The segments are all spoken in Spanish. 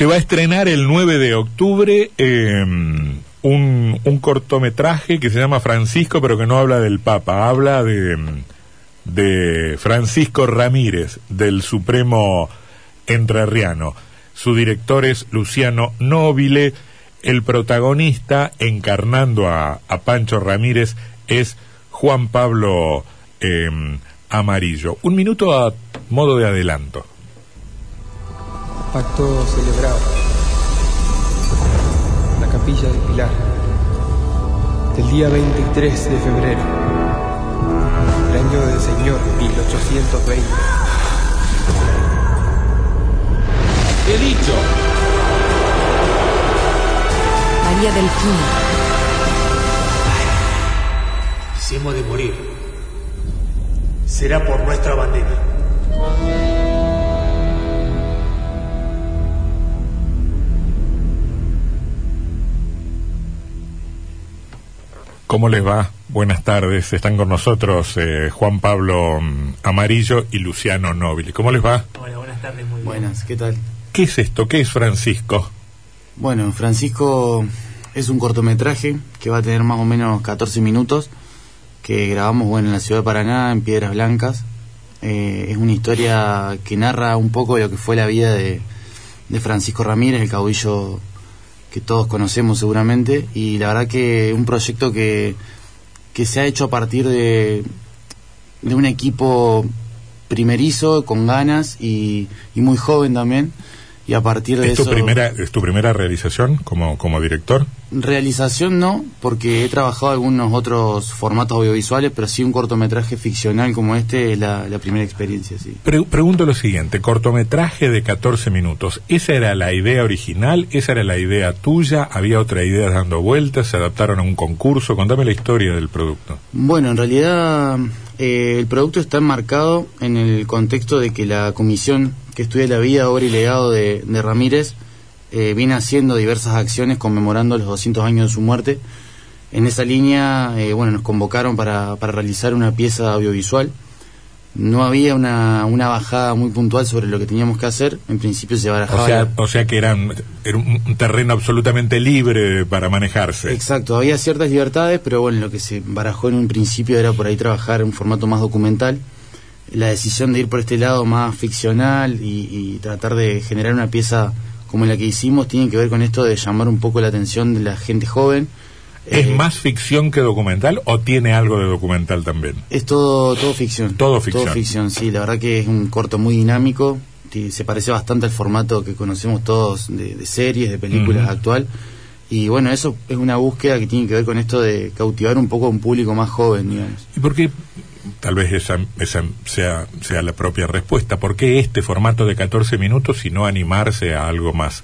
Se va a estrenar el 9 de octubre eh, un, cortometraje que se llama Francisco, pero que no habla del Papa, habla de, de Francisco Ramírez, del Supremo Entrerriano. Su director es Luciano Nobile. El protagonista, encarnando a, Pancho Ramírez, es Juan Pablo eh, Amarillo. Un minuto a modo de adelanto. Pacto celebrado. La capilla del Pilar. Del día 23 de febrero. El año del Señor 1820. He dicho. María Delfina. Si hemos de morir, será por nuestra bandera. ¿Cómo les va? Buenas tardes. Están con nosotros eh, Juan Pablo mm, Amarillo y Luciano Nobile. ¿Cómo les va? Hola, buenas tardes, muy bien. Buenas, ¿qué tal? ¿Qué es esto? ¿Qué es Francisco? Bueno, Francisco es un cortometraje que va a tener más o menos 14 minutos que grabamos bueno, en la ciudad de Paraná, en Piedras Blancas. Eh, es una historia que narra un poco lo que fue la vida de, de Francisco Ramírez, el caudillo que todos conocemos seguramente, y la verdad que un proyecto que, que se ha hecho a partir de, de un equipo primerizo, con ganas y, y muy joven también, y a partir de ¿Es tu, eso... primera, ¿Es tu primera realización como, como director? Realización no, porque he trabajado algunos otros formatos audiovisuales, pero sí un cortometraje ficcional como este es la, la primera experiencia, sí. Pre- pregunto lo siguiente, cortometraje de 14 minutos, ¿esa era la idea original? ¿Esa era la idea tuya? ¿Había otra idea dando vueltas? ¿Se adaptaron a un concurso? Contame la historia del producto. Bueno, en realidad eh, el producto está enmarcado en el contexto de que la comisión que estudia la vida, obra y legado de, de Ramírez eh, viene haciendo diversas acciones conmemorando los 200 años de su muerte. En esa línea, eh, bueno, nos convocaron para, para realizar una pieza audiovisual. No había una, una bajada muy puntual sobre lo que teníamos que hacer. En principio se barajaba... O sea, la- o sea que eran, era un terreno absolutamente libre para manejarse. Exacto, había ciertas libertades, pero bueno, lo que se barajó en un principio era por ahí trabajar en un formato más documental. La decisión de ir por este lado más ficcional y, y tratar de generar una pieza como la que hicimos tiene que ver con esto de llamar un poco la atención de la gente joven. ¿Es Eh, más ficción que documental o tiene algo de documental también? Es todo, todo ficción. Todo ficción. Todo ficción, sí. La verdad que es un corto muy dinámico. Se parece bastante al formato que conocemos todos de, de series, de películas Ujú. actual. Y bueno, eso es una búsqueda que tiene que ver con esto de cautivar un poco a un público más joven, digamos. ¿Y por qué, tal vez esa, esa sea, sea la propia respuesta, por qué este formato de 14 minutos y no animarse a algo más,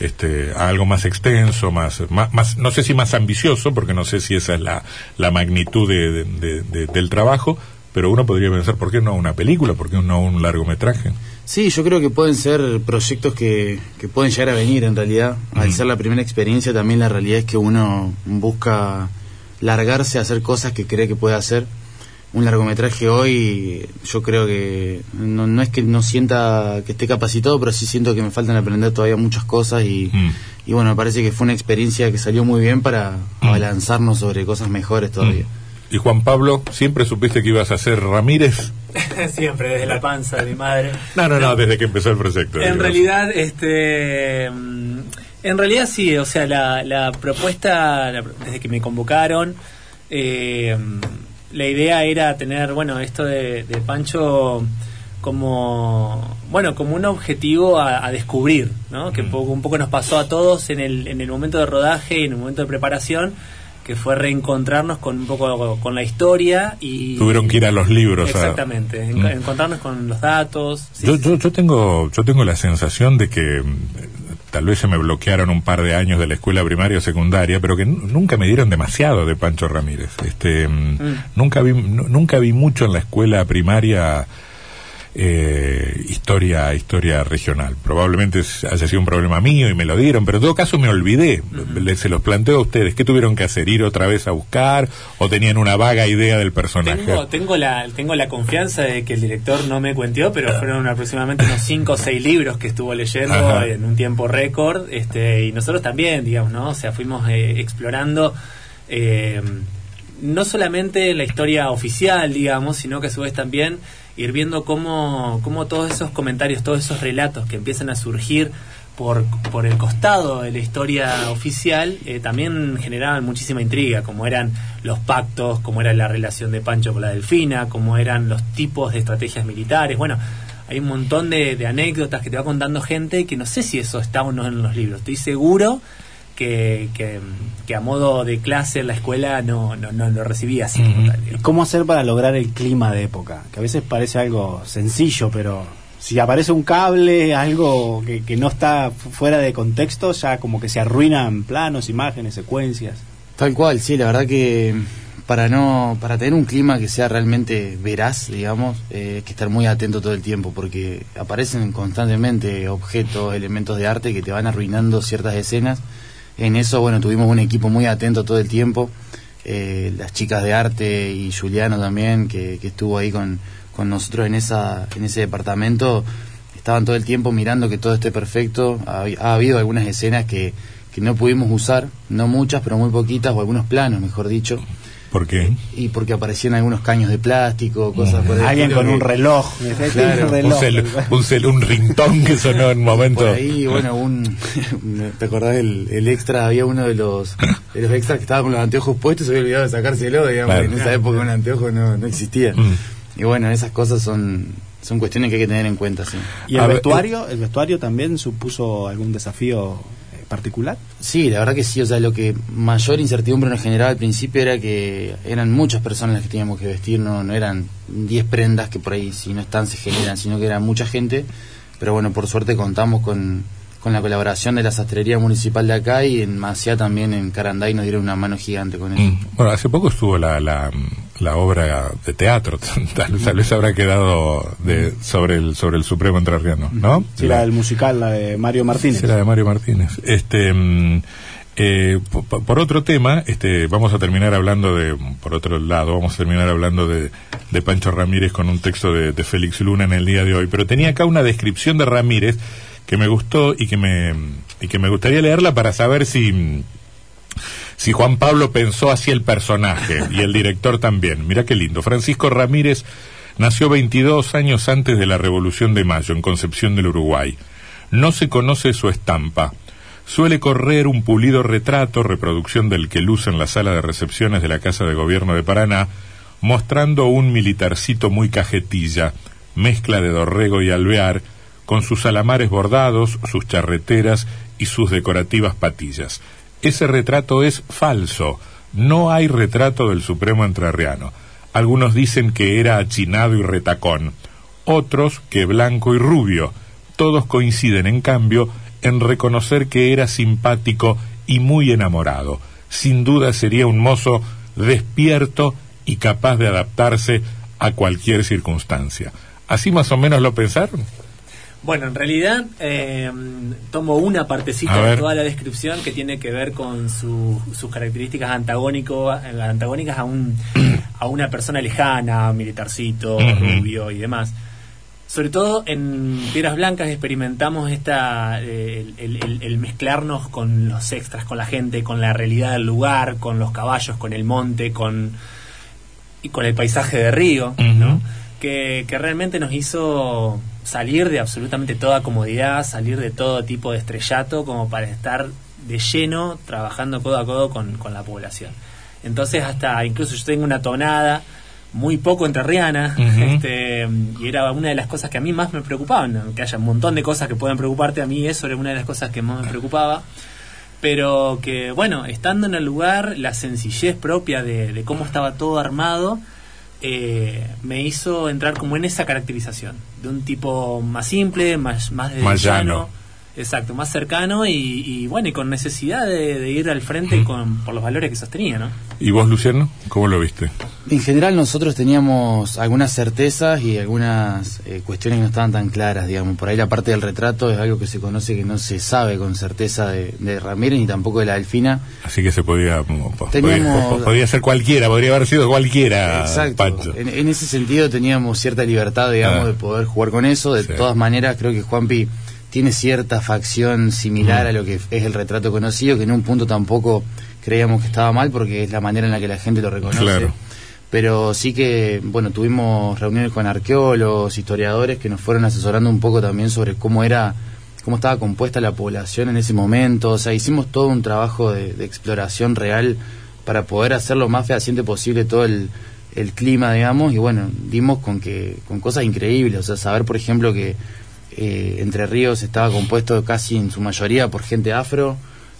este, a algo más extenso, más, más, más- no sé si más ambicioso, porque no sé si esa es la, la magnitud de- de- de- de- del trabajo, pero uno podría pensar, ¿por qué no una película? ¿Por qué no un largometraje? Sí, yo creo que pueden ser proyectos que, que pueden llegar a venir en realidad. Al Mm. ser la primera experiencia, también la realidad es que uno busca largarse a hacer cosas que cree que puede hacer. Un largometraje hoy, yo creo que no, no es que no sienta que esté capacitado, pero sí siento que me faltan aprender todavía muchas cosas y, Mm. y bueno, me parece que fue una experiencia que salió muy bien para Mm. abalanzarnos sobre cosas mejores todavía. Y Juan Pablo, ¿siempre supiste que ibas a ser Ramírez? Siempre, desde la panza de mi madre. No, no, no, desde que empezó el proyecto. En digamos. realidad, este. mm, En realidad sí, o sea, la, la propuesta, la- desde que me convocaron, eh, la idea era tener, bueno, esto de, de Pancho como, bueno, como un objetivo a, a descubrir, ¿no? Que Mm. poco- un poco nos pasó a todos en el, en el momento de rodaje y en el momento de preparación, que fue reencontrarnos con un poco con la historia y... Tuvieron que ir a los libros. Exactamente, en- Mm. encontrarnos con los datos. sí, yo, sí, yo, yo tengo yo tengo la sensación de que tal vez se me bloquearon un par de años de la escuela primaria o secundaria, pero que nu- nunca me dieron demasiado de Pancho Ramírez. Este, mm, Mm. nunca vi nu- nunca vi mucho en la escuela primaria eh, historia historia regional. Probablemente haya sido un problema mío y me lo dieron, pero en todo caso me olvidé. Le- se los planteo a ustedes. ¿Qué tuvieron que hacer? ¿Ir otra vez a buscar o tenían una vaga idea del personaje? Tengo, tengo, la, tengo la confianza de que el director no me cuenteó, pero fueron aproximadamente unos 5 o 6 libros que estuvo leyendo Ajá. en un tiempo récord. Este, y nosotros también, digamos, ¿no? O sea, fuimos eh, explorando eh, no solamente la historia oficial, digamos, sino que a su vez también ir viendo cómo, cómo todos esos comentarios, todos esos relatos que empiezan a surgir por, por el costado de la historia oficial eh, también generaban muchísima intriga, como eran los pactos, como era la relación de Pancho con la Delfina, como eran los tipos de estrategias militares. Bueno, hay un montón de, de anécdotas que te va contando gente que no sé si eso está o no en los libros. Estoy seguro que, que, que a modo de clase en la escuela no, no, no lo recibía así. como tal, digamos. ¿Cómo hacer para lograr el clima de época? Que a veces parece algo sencillo, pero si aparece un cable, algo que, que no está fu- fuera de contexto, ya como que se arruinan planos, imágenes, secuencias. Tal cual, sí, la verdad que para no para tener un clima que sea realmente veraz, digamos, eh, hay que estar muy atento todo el tiempo porque aparecen constantemente objetos, elementos de arte que te van arruinando ciertas escenas. En eso, bueno, tuvimos un equipo muy atento todo el tiempo, eh, las chicas de arte y Juliano también, que, estuvo ahí con, con nosotros en esa en ese departamento, estaban todo el tiempo mirando que todo esté perfecto. Ha, ha habido algunas escenas que, que no pudimos usar, no muchas, pero muy poquitas, o algunos planos, mejor dicho, ¿Por qué? y porque aparecían algunos caños de plástico, cosas por Alguien con un reloj. Claro, un Un, reloj. cel- un, cel- un ringtone que sonó en un momento. Por ahí, bueno, un, ¿te acordás el, el extra? Había uno de los, de los extras que estaba con los anteojos puestos y se había olvidado de sacárselo, digamos, Claro. en esa época un anteojo no, no existía. Mm. Y bueno, esas cosas son, son cuestiones que hay que tener en cuenta, sí. ¿Y A el ver, vestuario? ¿El vestuario también supuso algún desafío particular? Sí, la verdad que sí, o sea, lo que mayor incertidumbre nos generaba al principio era que eran muchas personas las que teníamos que vestir, no, no eran 10 prendas que por ahí si no están se generan, sino que era mucha gente, pero bueno, por suerte contamos con, con la colaboración de la sastrería municipal de acá y en Maciá también en Caranday nos dieron una mano gigante con eso. Mm. Bueno, hace poco estuvo la, la, la obra de teatro, tal, tal vez habrá quedado de, sobre el sobre el Supremo Entrerriano, ¿no? Sí, la del musical, la de Mario Martínez. Sí, la de Mario Martínez. Este, mm, eh, po- po- por, otro tema, este, vamos a terminar hablando de, por otro lado, vamos a terminar hablando de, de Pancho Ramírez con un texto de, de Félix Luna en el día de hoy. Pero tenía acá una descripción de Ramírez que me gustó y que me, y que me gustaría leerla para saber si, si Juan Pablo pensó así el personaje y el director también. Mira qué lindo. Francisco Ramírez nació 22 años antes de la Revolución de Mayo en Concepción del Uruguay. No se conoce su estampa. Suele correr un pulido retrato, reproducción del que luce en la sala de recepciones de la Casa de Gobierno de Paraná, mostrando un militarcito muy cajetilla, mezcla de dorrego y alvear, con sus alamares bordados, sus charreteras y sus decorativas patillas. Ese retrato es falso. No hay retrato del Supremo Entrerriano. Algunos dicen que era achinado y retacón, otros que blanco y rubio. Todos coinciden, en cambio, en reconocer que era simpático y muy enamorado. Sin duda sería un mozo despierto y capaz de adaptarse a cualquier circunstancia. ¿Así más o menos lo pensaron? Bueno, en realidad eh, tomo una partecita de toda la descripción que tiene que ver con su- sus características antagónico, eh, antagónicas a, un, a una persona lejana, militarcito, rubio y demás. Sobre todo en Piedras Blancas experimentamos esta eh, el, el- el mezclarnos con los extras, con la gente, con la realidad del lugar, con los caballos, con el monte, con y con el paisaje de Río, ¿no? Que, que realmente nos hizo salir de absolutamente toda comodidad, salir de todo tipo de estrellato, como para estar de lleno trabajando codo a codo con, con la población. Entonces, hasta incluso yo tengo una tonada muy poco entrerriana, Ujú. este, y era una de las cosas que a mí más me preocupaban, aunque haya un montón de cosas que pueden preocuparte, a mí eso era una de las cosas que más me preocupaba pero que bueno, estando en el lugar, la sencillez propia de, de cómo estaba todo armado, eh, me hizo entrar como en esa caracterización, de un tipo más simple, más, más de llano. Exacto, más cercano y, y bueno, y con necesidad de, de ir al frente con, por los valores que sostenía, ¿no? ¿Y vos, Luciano? ¿Cómo lo viste? En general nosotros teníamos algunas certezas y algunas eh, cuestiones que no estaban tan claras, digamos. Por ahí la parte del retrato es algo que se conoce que no se sabe con certeza de, de Ramírez ni tampoco de la Delfina. Así que se podía, po- po- Teníamos- podía, podía ser cualquiera, podría haber sido cualquiera, Exacto. Pancho. En, en ese sentido teníamos cierta libertad, digamos, Ah. de poder jugar con eso. De Sí. todas maneras, creo que Juanpi tiene cierta facción similar a lo que es el retrato conocido, que en un punto tampoco creíamos que estaba mal porque es la manera en la que la gente lo reconoce. Claro. Pero sí que, bueno, tuvimos reuniones con arqueólogos, historiadores que nos fueron asesorando un poco también sobre cómo era, cómo estaba compuesta la población en ese momento. O sea, hicimos todo un trabajo de, de exploración real para poder hacer lo más fehaciente posible todo el, el clima, digamos, y bueno, dimos con que con cosas increíbles. O sea, saber, por ejemplo, que eh, Entre Ríos estaba compuesto casi en su mayoría por gente afro,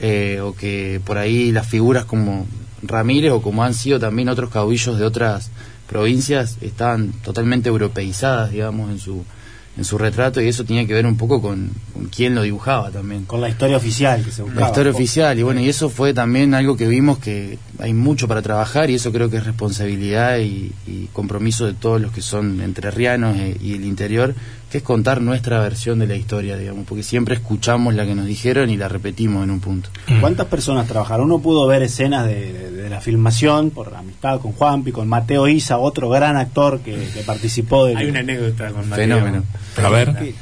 eh, o que por ahí las figuras como Ramírez o como han sido también otros caudillos de otras provincias estaban totalmente europeizadas, digamos, en su en su retrato y eso tenía que ver un poco con, con quién lo dibujaba también. Con la historia oficial que se buscaba. La historia oficial, y bueno, y eso fue también algo que vimos que hay mucho para trabajar y eso creo que es responsabilidad y, y compromiso de todos los que son entrerrianos e- y el interior, que es contar nuestra versión de la historia, digamos, porque siempre escuchamos la que nos dijeron y la repetimos en un punto. ¿Cuántas personas trabajaron? Uno pudo ver escenas de, de- de la filmación por amistad con Juanpi, con Mateo Isa, otro gran actor que, que participó del... Hay una anécdota con Mateo. Fenómeno. A ver.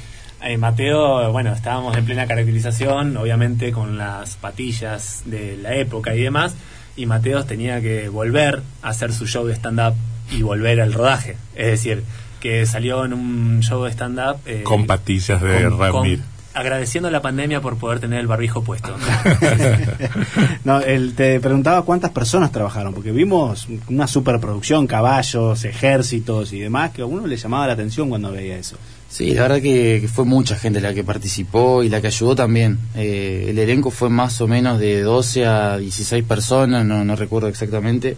Eh, Mateo, bueno, estábamos en plena caracterización, obviamente con las patillas de la época y demás, y Mateo tenía que volver a hacer su show de stand-up y volver al rodaje. Es decir, que salió en un show de stand-up... eh, Con patillas de Ramírez. agradeciendo la pandemia por poder tener el barbijo puesto. No, el- te preguntaba cuántas personas trabajaron, porque vimos una superproducción, caballos, ejércitos y demás, que a uno le llamaba la atención cuando veía eso. Sí, la verdad que, que fue mucha gente la que participó y la que ayudó también. Eh, el elenco fue más o menos de 12 a 16 personas, no, no recuerdo exactamente.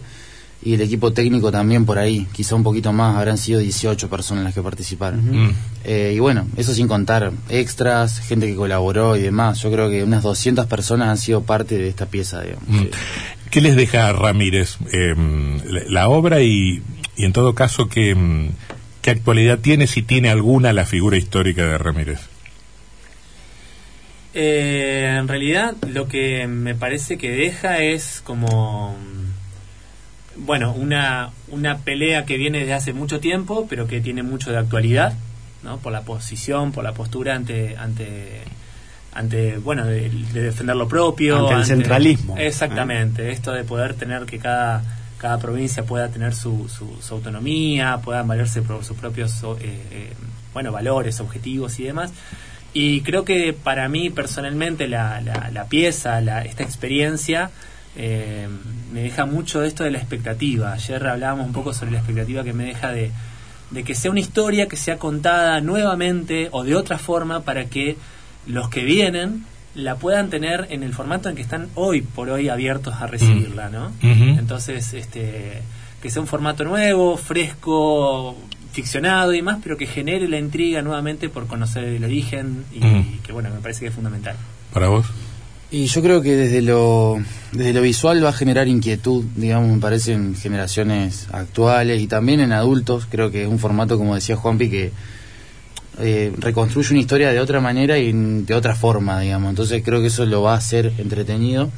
Y el equipo técnico también por ahí, quizá un poquito más, habrán sido 18 personas las que participaron. Mm. Eh, y bueno, eso sin contar extras, gente que colaboró y demás. Yo creo que unas 200 personas han sido parte de esta pieza, digamos. Mm. ¿Qué les deja Ramírez eh, la, la obra y, y en todo caso qué, mm, qué actualidad tiene, si tiene alguna, la figura histórica de Ramírez? Eh, en realidad lo que me parece que deja es como bueno una una pelea que viene desde hace mucho tiempo pero que tiene mucho de actualidad no por la posición por la postura ante ante ante bueno de, de defender lo propio Ante el centralismo. exactamente esto de poder tener que cada cada provincia pueda tener su, su, su autonomía puedan valerse por sus propios eh, eh, bueno valores objetivos y demás y creo que para mí personalmente la, la, la pieza, la, esta experiencia, eh, me deja mucho de esto de la expectativa. Ayer hablábamos un poco sobre la expectativa que me deja de, de que sea una historia que sea contada nuevamente o de otra forma para que los que vienen la puedan tener en el formato en que están hoy por hoy abiertos a recibirla, ¿no? Ujú. Entonces, este, que sea un formato nuevo, fresco, ficcionado y más, pero que genere la intriga nuevamente por conocer el origen y, Mm. que bueno, me parece que es fundamental. ¿Para vos? Y yo creo que desde lo, desde lo visual va a generar inquietud, digamos, me parece, en generaciones actuales y también en adultos. Creo que es un formato, como decía Juanpi, que eh, reconstruye una historia de otra manera y de otra forma, digamos. Entonces creo que eso lo va a hacer entretenido.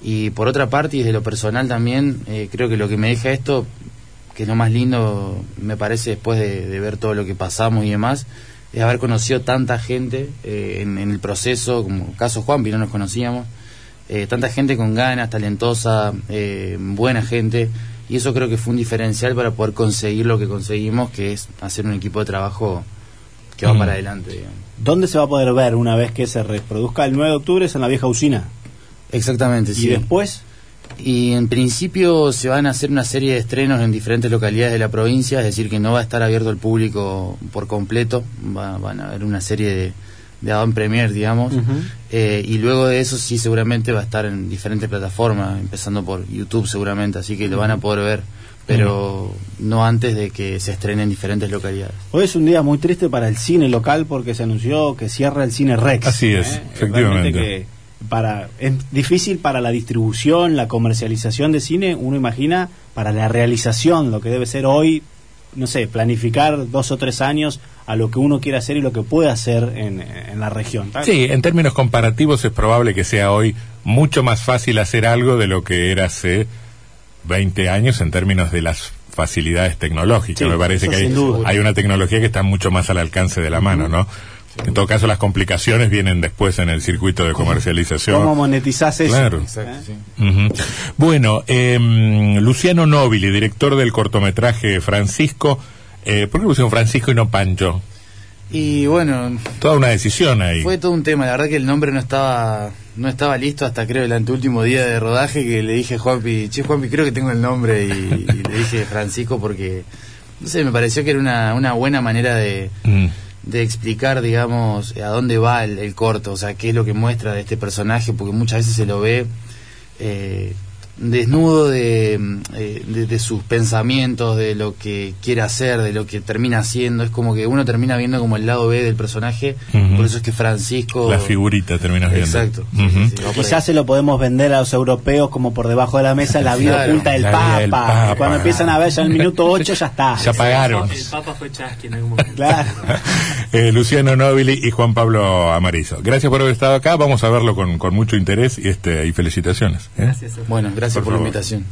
Y por otra parte, y desde lo personal también, eh, creo que lo que me deja esto, que es lo más lindo, me parece, después de, de ver todo lo que pasamos y demás, es haber conocido tanta gente eh, en, en el proceso, como caso Juanpi, no nos conocíamos, eh, tanta gente con ganas, talentosa, eh, buena gente, y eso creo que fue un diferencial para poder conseguir lo que conseguimos, que es hacer un equipo de trabajo que va Mm. para adelante. digamos. ¿Dónde se va a poder ver una vez que se reproduzca el 9 de octubre? Es en la vieja usina. Exactamente, Y sí. después, Y en principio se van a hacer una serie de estrenos en diferentes localidades de la provincia, es decir, que no va a estar abierto al público por completo, va- van a haber una serie de, de avant premier, digamos. Eh, y luego de eso sí seguramente va a estar en diferentes plataformas, empezando por YouTube seguramente, así que lo van a poder ver pero no antes de que se estrene en diferentes localidades. Hoy es un día muy triste para el cine local porque se anunció que cierra el cine Rex. Así es, ¿eh? efectivamente. Para es difícil para la distribución, la comercialización de cine, uno imagina para la realización, lo que debe ser hoy, no sé, planificar dos o tres años a lo que uno quiere hacer y lo que puede hacer en, en la región. Sí, en términos comparativos es probable que sea hoy mucho más fácil hacer algo de lo que era hace 20 años en términos de las facilidades tecnológicas. Sí, Me parece que hay una tecnología que está mucho más al alcance de la mano, ¿no? En todo caso, las complicaciones vienen después en el circuito de comercialización. ¿Cómo monetizás eso? Claro. Exacto, sí. Ujú. Bueno, em, Luciano Nobili, director del cortometraje Francisco. Eh, ¿Por qué pusieron Francisco y no Pancho? Y bueno, Toda una decisión ahí. fue todo un tema. La verdad que el nombre no estaba no estaba listo hasta creo el anteúltimo día de rodaje que le dije a Juanpi, che Juanpi, creo que tengo el nombre y, y le dije Francisco porque, no sé, me pareció que era una, una buena manera de, Mm. De explicar, digamos, a dónde va el, el corto, o sea, qué es lo que muestra de este personaje, porque muchas veces se lo ve eh, desnudo de, eh, de, de sus pensamientos, de lo que quiere hacer, de lo que termina haciendo. Es como que uno termina viendo como el lado B del personaje, por eso es que Francisco... La figurita terminas viendo. Exacto. sí, sí. Quizás se lo podemos vender a los europeos como por debajo de la mesa la vida Claro, oculta del la vida Papa. del Papa. Cuando empiezan a ver ya en el minuto 8 ya está. Ya pagaron. El Papa fue Chasqui en algún momento. Claro. Eh, Luciano Nobili y Juan Pablo Amarizo. Gracias por haber estado acá. Vamos a verlo con, con mucho interés y, este, y felicitaciones. ¿eh? Gracias. Bueno, gracias Por por, la invitación.